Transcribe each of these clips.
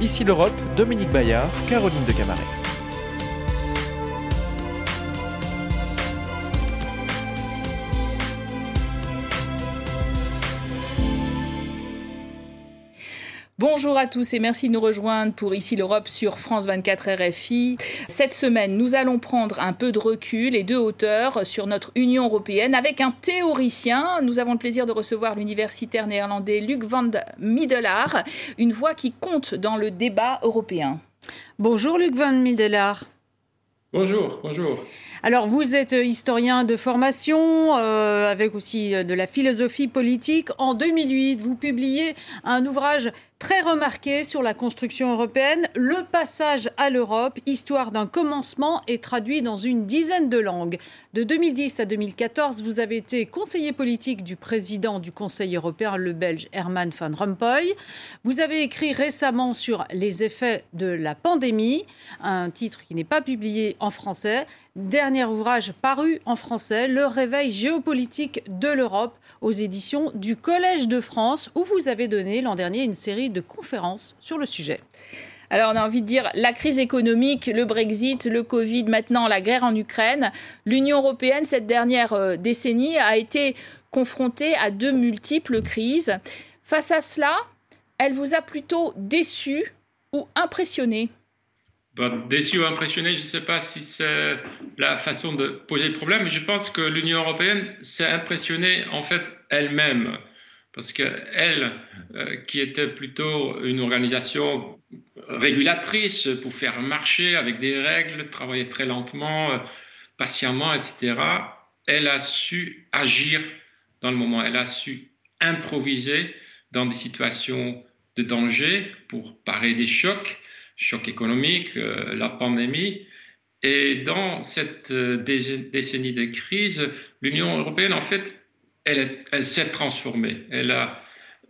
Ici l'Europe, Dominique Bayard, Caroline de Camaret. Bonjour à tous et merci de nous rejoindre pour Ici l'Europe sur France 24 RFI. Cette semaine, nous allons prendre un peu de recul et de hauteur sur notre Union européenne avec un théoricien. Nous avons le plaisir de recevoir l'universitaire néerlandais Luc van Middelaar, une voix qui compte dans le débat européen. Bonjour Luc van Middelaar. Bonjour, bonjour. Alors, vous êtes historien de formation, euh, avec aussi de la philosophie politique. En 2008, vous publiez un ouvrage très remarqué sur la construction européenne. Le passage à l'Europe, histoire d'un commencement, est traduit dans une dizaine de langues. De 2010 à 2014, vous avez été conseiller politique du président du Conseil européen, le Belge Herman van Rompuy. Vous avez écrit récemment sur les effets de la pandémie, un titre qui n'est pas publié en français. Dernier ouvrage paru en français, Le réveil géopolitique de l'Europe aux éditions du Collège de France, où vous avez donné l'an dernier une série de conférences sur le sujet. Alors on a envie de dire la crise économique, le Brexit, le Covid, maintenant la guerre en Ukraine. L'Union européenne, cette dernière euh, décennie, a été confrontée à de multiples crises. Face à cela, elle vous a plutôt déçu ou impressionné? Déçu ou impressionné, je ne sais pas si c'est la façon de poser le problème, mais je pense que l'Union européenne s'est impressionnée en fait elle-même. Parce qu'elle, euh, qui était plutôt une organisation régulatrice pour faire marcher avec des règles, travailler très lentement, euh, patiemment, etc., elle a su agir dans le moment, elle a su improviser dans des situations de danger pour parer des chocs choc économique, euh, la pandémie. Et dans cette euh, décennie de crise, l'Union européenne, en fait, elle, s'est transformée. Elle a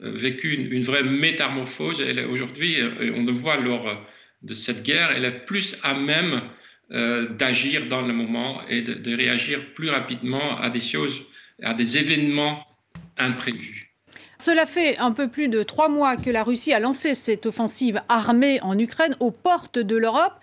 euh, vécu une, vraie métamorphose. Aujourd'hui, on le voit lors de cette guerre, elle est plus à même d'agir dans le moment et de réagir plus rapidement à des choses, à des événements imprévus. Cela fait un peu plus de trois mois que la Russie a lancé cette offensive armée en Ukraine aux portes de l'Europe.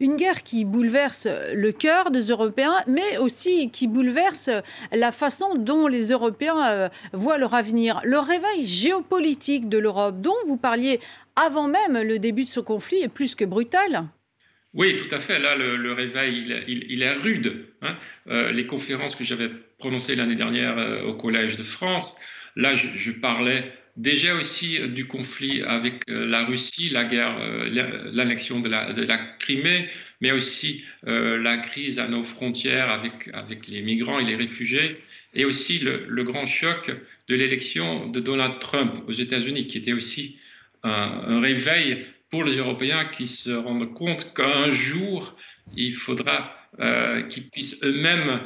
Une guerre qui bouleverse le cœur des Européens, mais aussi qui bouleverse la façon dont les Européens euh, voient leur avenir. Le réveil géopolitique de l'Europe, dont vous parliez avant même le début de ce conflit, est plus que brutal. Oui, tout à fait. Là, le, réveil, il, est rude. Hein. Euh, les conférences que j'avais prononcées l'année dernière euh, au Collège de France, Là, je, parlais déjà aussi euh, du conflit avec euh, la Russie, la guerre, euh, l'annexion de la, Crimée, mais aussi la crise à nos frontières avec les migrants et les réfugiés, et aussi le, grand choc de l'élection de Donald Trump aux États-Unis, qui était aussi un, réveil pour les Européens qui se rendent compte qu'un jour, il faudra qu'ils puissent eux-mêmes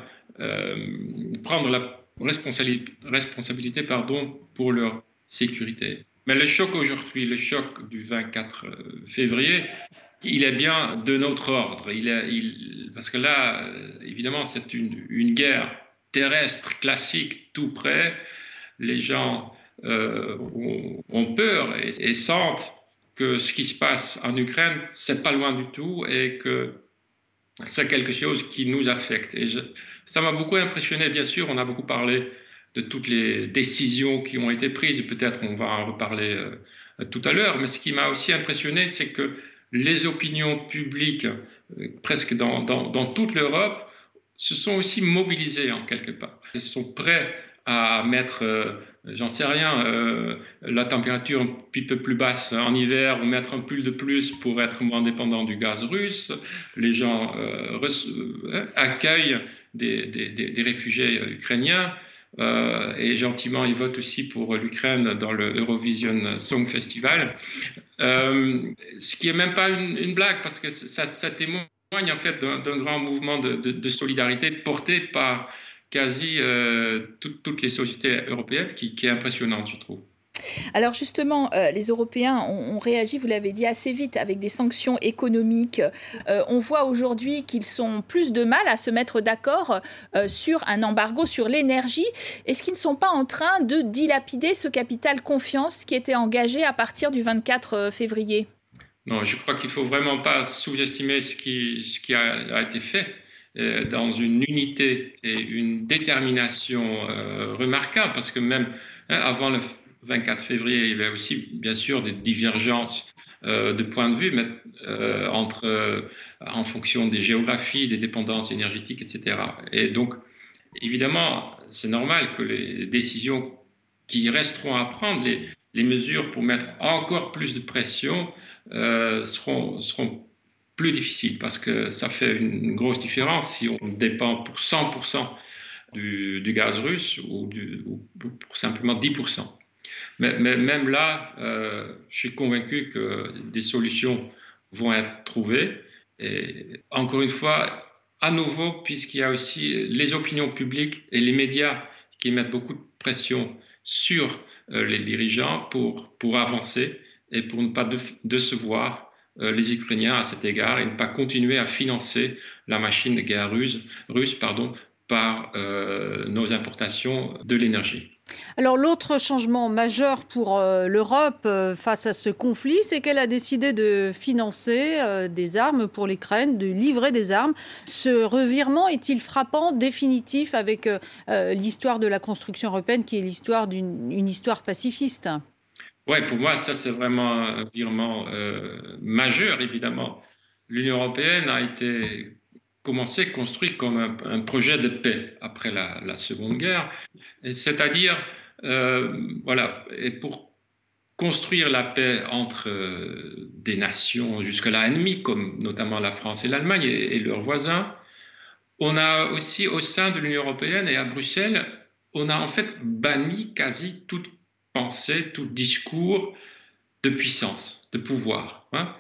prendre la responsabilité, pardon, pour leur sécurité. Mais le choc aujourd'hui, le choc du 24 euh, février, il est bien de notre ordre. Il est, parce que là, euh, évidemment, c'est une, guerre terrestre classique tout près. Les gens euh, ont, peur et, sentent que ce qui se passe en Ukraine, c'est pas loin du tout et que c'est quelque chose qui nous affecte. Ça m'a beaucoup impressionné, bien sûr, on a beaucoup parlé de toutes les décisions qui ont été prises, peut-être on va en reparler euh, tout à l'heure, mais ce qui m'a aussi impressionné, c'est que les opinions publiques, euh, presque dans, dans, toute l'Europe, se sont aussi mobilisées en quelque part. Elles sont prêts à mettre, euh, j'en sais rien, euh, la température un petit peu plus basse en hiver ou mettre un pull de plus pour être moins dépendant du gaz russe. Les gens euh, accueillent des, des, des, réfugiés ukrainiens. et gentiment, ils votent aussi pour l'Ukraine dans le Eurovision Song Festival. ce qui est même pas une, blague parce que ça, témoigne en fait d'un grand mouvement de, de solidarité porté par quasi euh, toutes les sociétés européennes, qui, est impressionnante, je trouve. Alors justement, euh, les Européens ont, réagi, vous l'avez dit, assez vite avec des sanctions économiques. Euh, on voit aujourd'hui qu'ils sont plus de mal à se mettre d'accord sur un embargo sur l'énergie. Est-ce qu'ils ne sont pas en train de dilapider ce capital confiance qui était engagé à partir du 24 février? Non, je crois qu'il ne faut vraiment pas sous-estimer ce qui, ce qui a, été fait dans une unité et une détermination euh, remarquable, parce que même hein, avant le 24 février, il y avait aussi, bien sûr, des divergences euh, de points de vue entre, en fonction des géographies, des dépendances énergétiques, etc. Et donc, évidemment, c'est normal que les décisions qui resteront à prendre, les, mesures pour mettre encore plus de pression euh, seront, seront plus difficiles parce que ça fait une grosse différence si on dépend pour 100% du, gaz russe ou, pour simplement 10%. Mais, même là, euh, je suis convaincu que des solutions vont être trouvées. Et encore une fois, à nouveau, puisqu'il y a aussi les opinions publiques et les médias qui mettent beaucoup de pression sur euh, les dirigeants pour, pour avancer et pour ne pas décevoir euh, les Ukrainiens à cet égard et ne pas continuer à financer la machine de guerre russe, pardon, par euh, nos importations de l'énergie. Alors l'autre changement majeur pour l'Europe face à ce conflit, c'est qu'elle a décidé de financer des armes pour l'Ukraine, de livrer des armes. Ce revirement est-il frappant, définitif avec l'histoire de la construction européenne qui est l'histoire d'une histoire pacifiste? Oui, pour moi, ça, c'est vraiment un virement euh, majeur, évidemment. L'Union européenne a été commencé, construit comme un, projet de paix après la, Seconde Guerre. C'est-à-dire, euh, voilà, et pour construire la paix entre euh, des nations jusque-là ennemies, comme notamment la France et l'Allemagne et, et, leurs voisins, on a aussi au sein de l'Union européenne et à Bruxelles, on a en fait banni quasi toute pensée, tout discours de puissance, de pouvoir. Hein.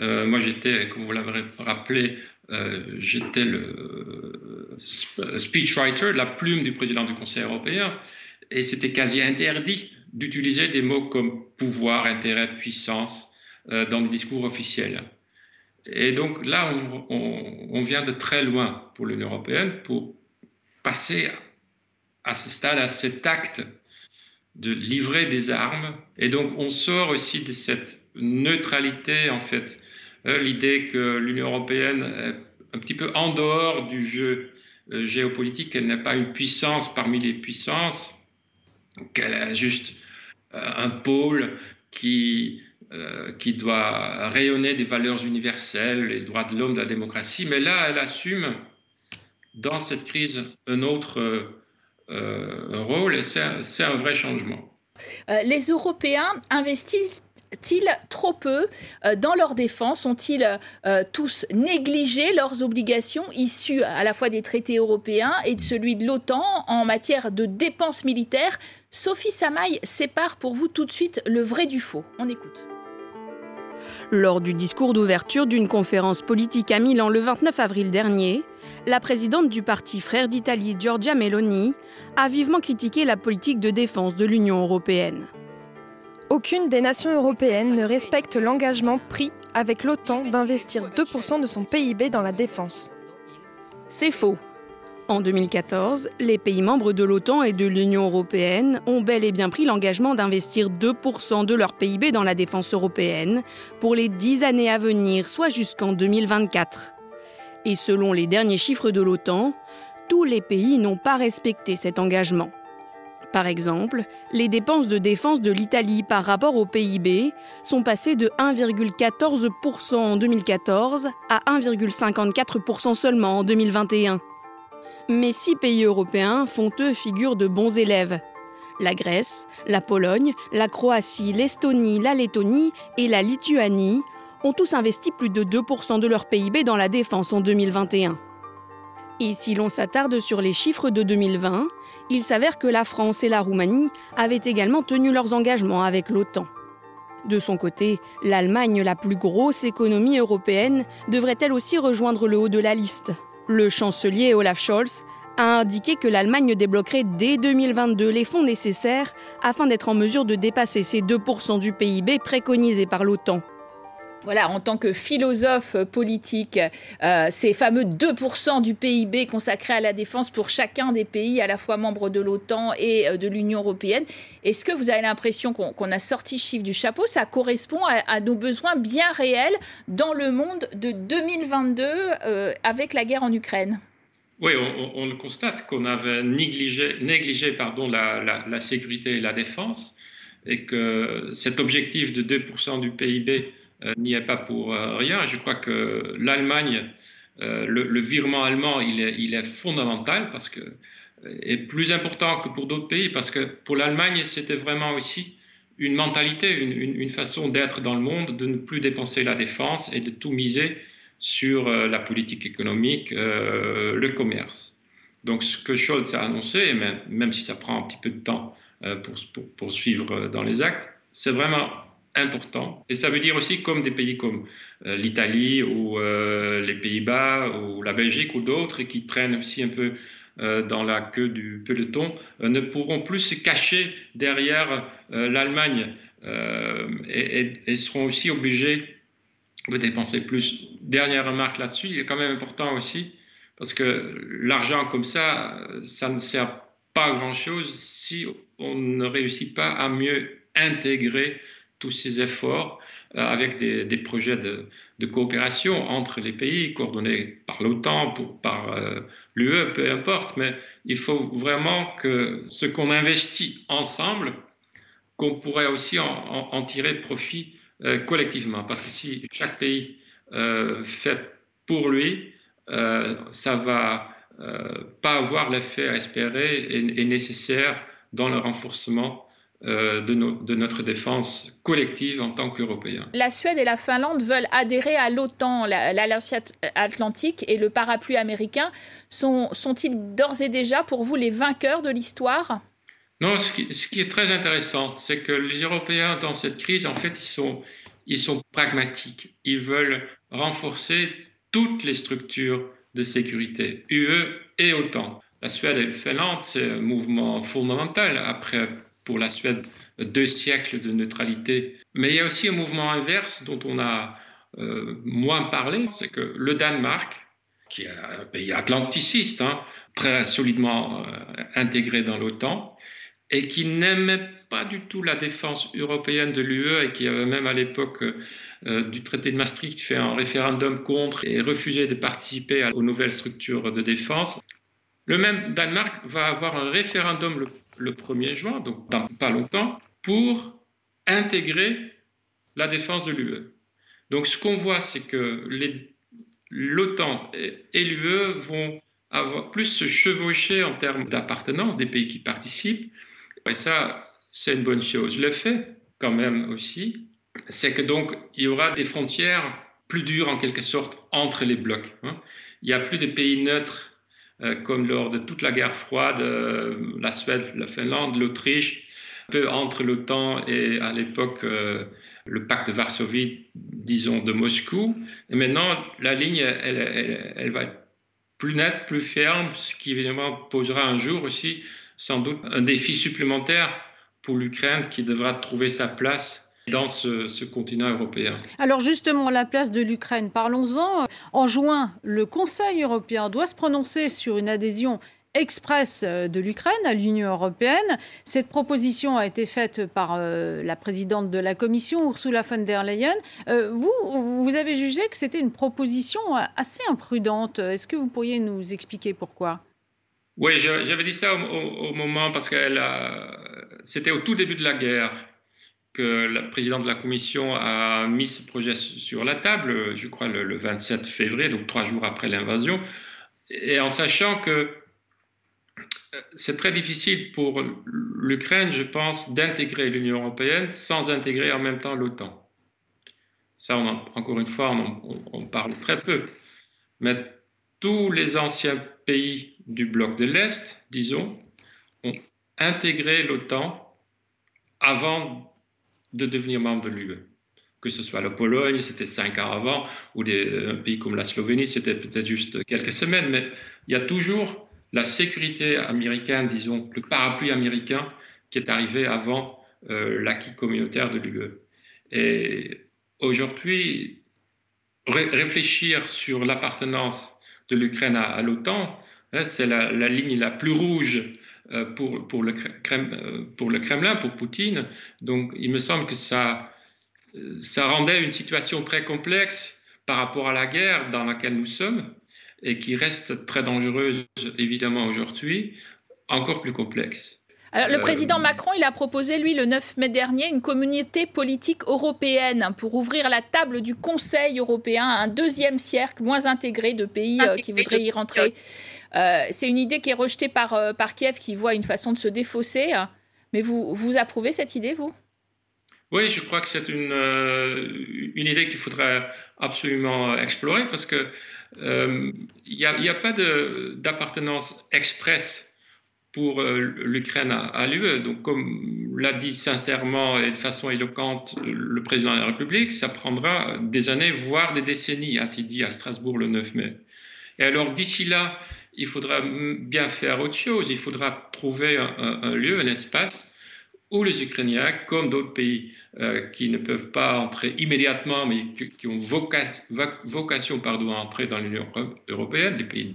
Euh, moi, j'étais, comme vous l'avez rappelé, euh, j'étais le euh, speechwriter, la plume du président du Conseil européen, et c'était quasi interdit d'utiliser des mots comme pouvoir, intérêt, puissance dans le discours officiel. Et donc là, on vient de très loin pour l'Union européenne pour passer à ce stade, à cet acte de livrer des armes. Et donc, on sort aussi de cette neutralité, en fait. Euh, l'idée que l'Union européenne est un petit peu en dehors du jeu euh, géopolitique, qu'elle n'est pas une puissance parmi les puissances, qu'elle a juste euh, un pôle qui, qui doit rayonner des valeurs universelles, les droits de l'homme, la démocratie. Mais là, elle assume dans cette crise un autre rôle et c'est un, vrai changement. Euh, les Européens investissent-ils trop peu euh, dans leur défense? Ont-ils tous négligé leurs obligations issues à la fois des traités européens et de celui de l'OTAN en matière de dépenses militaires? Sophie Samaï sépare pour vous tout de suite le vrai du faux. On écoute. Lors du discours d'ouverture d'une conférence politique à Milan le 29 avril dernier, la présidente du parti Frères d'Italie, Giorgia Meloni, a vivement critiqué la politique de défense de l'Union européenne. Aucune des nations européennes ne respecte l'engagement pris avec l'OTAN d'investir 2% de son PIB dans la défense. C'est faux. En 2014, les pays membres de l'OTAN et de l'Union européenne ont bel et bien pris l'engagement d'investir 2% de leur PIB dans la défense européenne pour les 10 années à venir, soit jusqu'en 2024. Et selon les derniers chiffres de l'OTAN, tous les pays n'ont pas respecté cet engagement. Par exemple, les dépenses de défense de l'Italie par rapport au PIB sont passées de 1,14% en 2014 à 1,54% seulement en 2021. Mais six pays européens font eux figure de bons élèves. La Grèce, la Pologne, la Croatie, l'Estonie, la Lettonie et la Lituanie ont tous investi plus de 2% de leur PIB dans la défense en 2021. Et si l'on s'attarde sur les chiffres de 2020, il s'avère que la France et la Roumanie avaient également tenu leurs engagements avec l'OTAN. De son côté, l'Allemagne, la plus grosse économie européenne, devrait elle aussi rejoindre le haut de la liste. Le chancelier Olaf Scholz a indiqué que l'Allemagne débloquerait dès 2022 les fonds nécessaires afin d'être en mesure de dépasser ces 2% du PIB préconisés par l'OTAN. Voilà, en tant que philosophe politique, euh, ces fameux 2% du PIB consacrés à la défense pour chacun des pays, à la fois membres de l'OTAN et euh, de l'Union européenne, est-ce que vous avez l'impression qu'on a sorti chiffre du chapeau? Ça correspond à, nos besoins bien réels dans le monde de 2022 euh, avec la guerre en Ukraine? Oui, on, le constate qu'on avait négligé, négligé pardon, la, sécurité et la défense, et que cet objectif de 2% du PIB n'y est pas pour euh, rien. Je crois que l'Allemagne, euh, le, virement allemand, il est, fondamental parce que est plus important que pour d'autres pays parce que pour l'Allemagne, c'était vraiment aussi une mentalité, une, une, façon d'être dans le monde, de ne plus dépenser la défense et de tout miser sur la politique économique, le commerce. Donc ce que Scholz a annoncé, même, même si ça prend un petit peu de temps pour, pour, pour suivre dans les actes, c'est vraiment important. Et ça veut dire aussi comme des pays comme euh, l'Italie ou euh, les Pays-Bas ou la Belgique ou d'autres qui traînent aussi un peu euh, dans la queue du peloton ne pourront plus se cacher derrière l'Allemagne et, et, seront aussi obligés de dépenser plus. Dernière remarque là-dessus, il est quand même important aussi parce que l'argent comme ça, ça ne sert pas grand-chose si on ne réussit pas à mieux intégrer tous ces efforts euh, avec des, projets de, coopération entre les pays, coordonnés par l'OTAN, par euh, l'UE, peu importe, mais il faut vraiment que ce qu'on investit ensemble, qu'on pourrait aussi en, tirer profit euh, collectivement. Parce que si chaque pays fait pour lui, ça va pas avoir l'effet espéré et, et nécessaire dans le renforcement euh, de, de, notre défense collective en tant qu'Européens. La Suède et la Finlande veulent adhérer à l'OTAN, l'Alliance Atlantique et le parapluie américain. Sont, sont-ils d'ores et déjà pour vous les vainqueurs de l'histoire? Non, ce qui, ce qui, est très intéressant, c'est que les Européens dans cette crise, en fait, ils sont, ils sont pragmatiques. Ils veulent renforcer toutes les structures de sécurité, UE et OTAN. La Suède et la Finlande, c'est un mouvement fondamental après pour la Suède deux siècles de neutralité. Mais il y a aussi un mouvement inverse dont on a euh, moins parlé, c'est que le Danemark, qui est un pays atlanticiste, hein, très solidement euh, intégré dans l'OTAN, et qui n'aimait pas du tout la défense européenne de l'UE et qui avait même à l'époque euh, du traité de Maastricht fait un référendum contre et refusé de participer aux nouvelles structures de défense. Le même Danemark va avoir un référendum le le 1er juin, donc dans pas longtemps, pour intégrer la défense de l'UE. Donc ce qu'on voit, c'est que l'OTAN et, l'UE vont avoir plus se chevaucher en termes d'appartenance des pays qui participent. Et ça, c'est une bonne chose. Le fait, quand même aussi, c'est que donc il y aura des frontières plus dures en quelque sorte entre les blocs. Hein. Il n'y a plus de pays neutres comme lors de toute la guerre froide, euh, la Suède, la Finlande, l'Autriche, peu entre l'OTAN et à l'époque euh, le pacte de Varsovie, disons, de Moscou. Et maintenant, la ligne, elle, elle, va être plus nette, plus ferme, ce qui évidemment posera un jour aussi sans doute un défi supplémentaire pour l'Ukraine qui devra trouver sa place dans ce, continent européen. Alors justement, la place de l'Ukraine, parlons-en. En juin, le Conseil européen doit se prononcer sur une adhésion express de l'Ukraine à l'Union européenne. Cette proposition a été faite par euh, la présidente de la Commission, Ursula von der Leyen. Euh, vous, vous avez jugé que c'était une proposition assez imprudente. Est-ce que vous pourriez nous expliquer pourquoi? Oui, j'avais dit ça au, moment parce que c'était au tout début de la guerre que le président de la commission a mis ce projet sur la table, je crois le, 27 février, donc trois jours après l'invasion, et en sachant que euh, c'est très difficile pour l'Ukraine, je pense, d'intégrer l'Union européenne sans intégrer en même temps l'OTAN. Ça, encore une fois, on, parle très peu. Mais tous les anciens pays du bloc de l'Est, disons, ont intégré l'OTAN avant de devenir membre de l'UE. Que ce soit la Pologne, c'était cinq ans avant, ou des, un pays comme la Slovénie, c'était peut-être juste quelques semaines, mais il y a toujours la sécurité américaine, disons, le parapluie américain qui est arrivé avant euh, l'acquis communautaire de l'UE. Et aujourd'hui, réfléchir sur l'appartenance de l'Ukraine à, l'OTAN, hein, c'est la, ligne la plus rouge pour, pour, le euh, pour le Kremlin, pour Poutine. Donc il me semble que ça, euh, ça rendait une situation très complexe par rapport à la guerre dans laquelle nous sommes et qui reste très dangereuse évidemment aujourd'hui, encore plus complexe. Alors, le président Macron, il a proposé, lui, le 9 mai dernier, une communauté politique européenne pour ouvrir la table du Conseil européen à un deuxième cercle moins intégré de pays qui voudraient y rentrer. Euh, c'est une idée qui est rejetée par, euh, par Kiev, qui voit une façon de se défausser. Mais vous, vous approuvez cette idée, vous? Oui, je crois que c'est une, euh, une idée qu'il faudrait absolument explorer parce que il n'y a, a, pas d'appartenance express pour l'Ukraine à, l'UE. Donc, comme l'a dit sincèrement et de façon éloquente le président de la République, ça prendra des années, voire des décennies, a-t-il dit à Strasbourg le 9 mai. Et alors, d'ici là, il faudra bien faire autre chose. Il faudra trouver un, lieu, un espace où les Ukrainiens, comme d'autres pays euh, qui ne peuvent pas entrer immédiatement, mais qui, ont vocation, pardon, à entrer dans l'Union européenne, les pays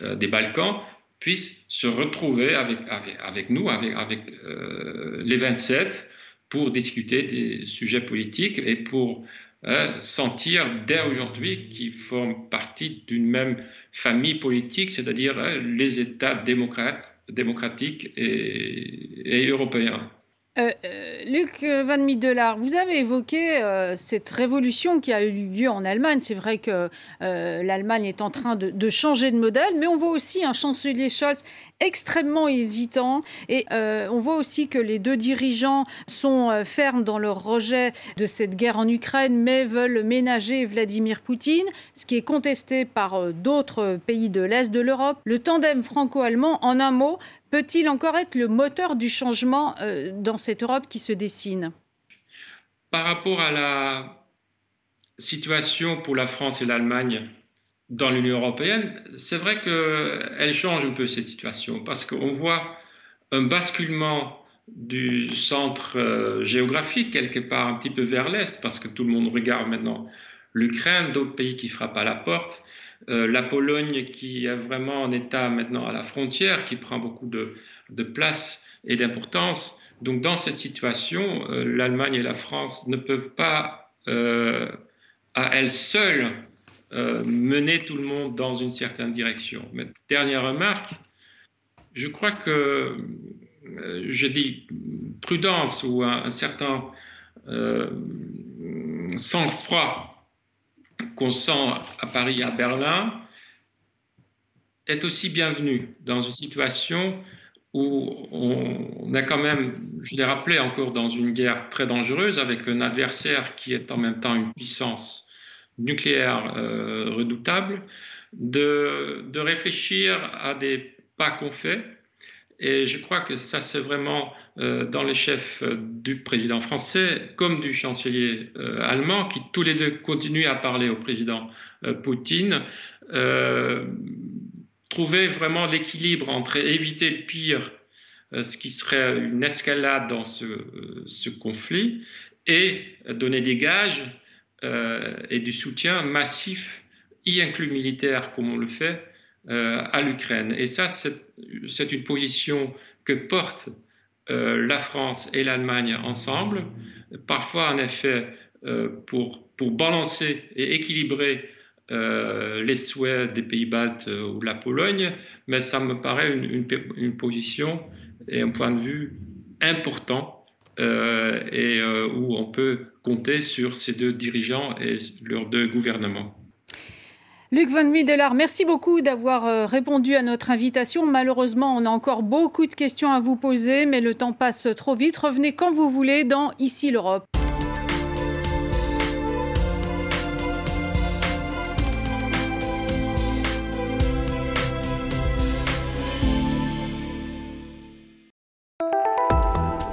euh, des Balkans, puissent se retrouver avec, nous, avec, euh, les 27, pour discuter des sujets politiques et pour Hein, sentir dès aujourd'hui qu'ils forment partie d'une même famille politique, c'est-à-dire hein, les États démocrates, démocratiques et européens. Euh, euh, Luc Van Middelaar, vous avez évoqué euh, cette révolution qui a eu lieu en Allemagne. C'est vrai que l'Allemagne est en train de, changer de modèle, mais on voit aussi un chancelier Scholz extrêmement hésitant et on voit aussi que les deux dirigeants sont fermes dans leur rejet de cette guerre en Ukraine, mais veulent ménager Vladimir Poutine, ce qui est contesté par d'autres pays de l'Est de l'Europe. Le tandem franco-allemand, en un mot, peut-il encore être le moteur du changement euh, dans cette Europe qui se dessine? Par rapport à la situation pour la France et l'Allemagne dans l'Union européenne, c'est vrai qu'elle change un peu cette situation parce qu'on voit un basculement du centre euh, géographique quelque part un petit peu vers l'Est parce que tout le monde regarde maintenant l'Ukraine, d'autres pays qui frappent à la porte. Euh, la Pologne qui est vraiment en état maintenant à la frontière, qui prend beaucoup de, place et d'importance. Donc dans cette situation, euh, l'Allemagne et la France ne peuvent pas euh, à elles seules mener tout le monde dans une certaine direction. Dernière remarque, je crois que je dis prudence ou un certain sang-froid qu'on sent à Paris, à Berlin, est aussi bienvenue dans une situation où on a quand même, je l'ai rappelé, encore dans une guerre très dangereuse avec un adversaire qui est en même temps une puissance nucléaire euh, redoutable, de, de, réfléchir à des pas qu'on fait. Et je crois que ça, c'est vraiment dans les chefs euh, du président français comme du chancelier euh, allemand, qui tous les deux continuent à parler au président Poutine, trouver vraiment l'équilibre entre éviter le pire, ce qui serait une escalade dans ce, conflit, et donner des gages et du soutien massif, y inclus militaire comme on le fait, euh, à l'Ukraine. Et ça, c'est une position que portent euh, la France et l'Allemagne ensemble, parfois en effet euh, pour, pour balancer et équilibrer les souhaits des pays baltes ou de la Pologne, mais ça me paraît une, une, position et un point de vue important et où on peut compter sur ces deux dirigeants et leurs deux gouvernements. Luc Van Middelaar, merci beaucoup d'avoir euh, répondu à notre invitation. Malheureusement, on a encore beaucoup de questions à vous poser, mais le temps passe trop vite. Revenez quand vous voulez dans Ici l'Europe.